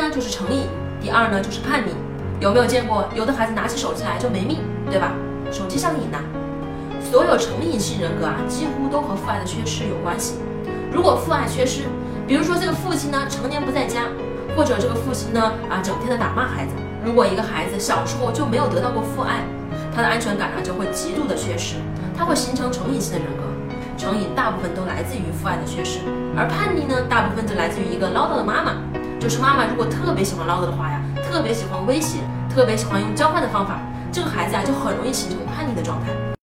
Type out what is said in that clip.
呢就是成瘾，第二呢就是叛逆。有没有见过有的孩子拿起手机来就没命，对吧？手机上瘾呐。所有成瘾性人格啊，几乎都和父爱的缺失有关系。如果父爱缺失，比如说这个父亲呢常年不在家，或者这个父亲呢啊整天的打骂孩子。如果一个孩子小时候就没有得到过父爱，他的安全感呢就会极度的缺失，他会形成成瘾性的人格。成瘾大部分都来自于父爱的缺失，而叛逆呢，大部分就来自于一个唠叨的妈妈。就是妈妈如果特别喜欢唠叨的话呀，特别喜欢威胁，特别喜欢用交换的方法，这个孩子呀就很容易形成叛逆的状态。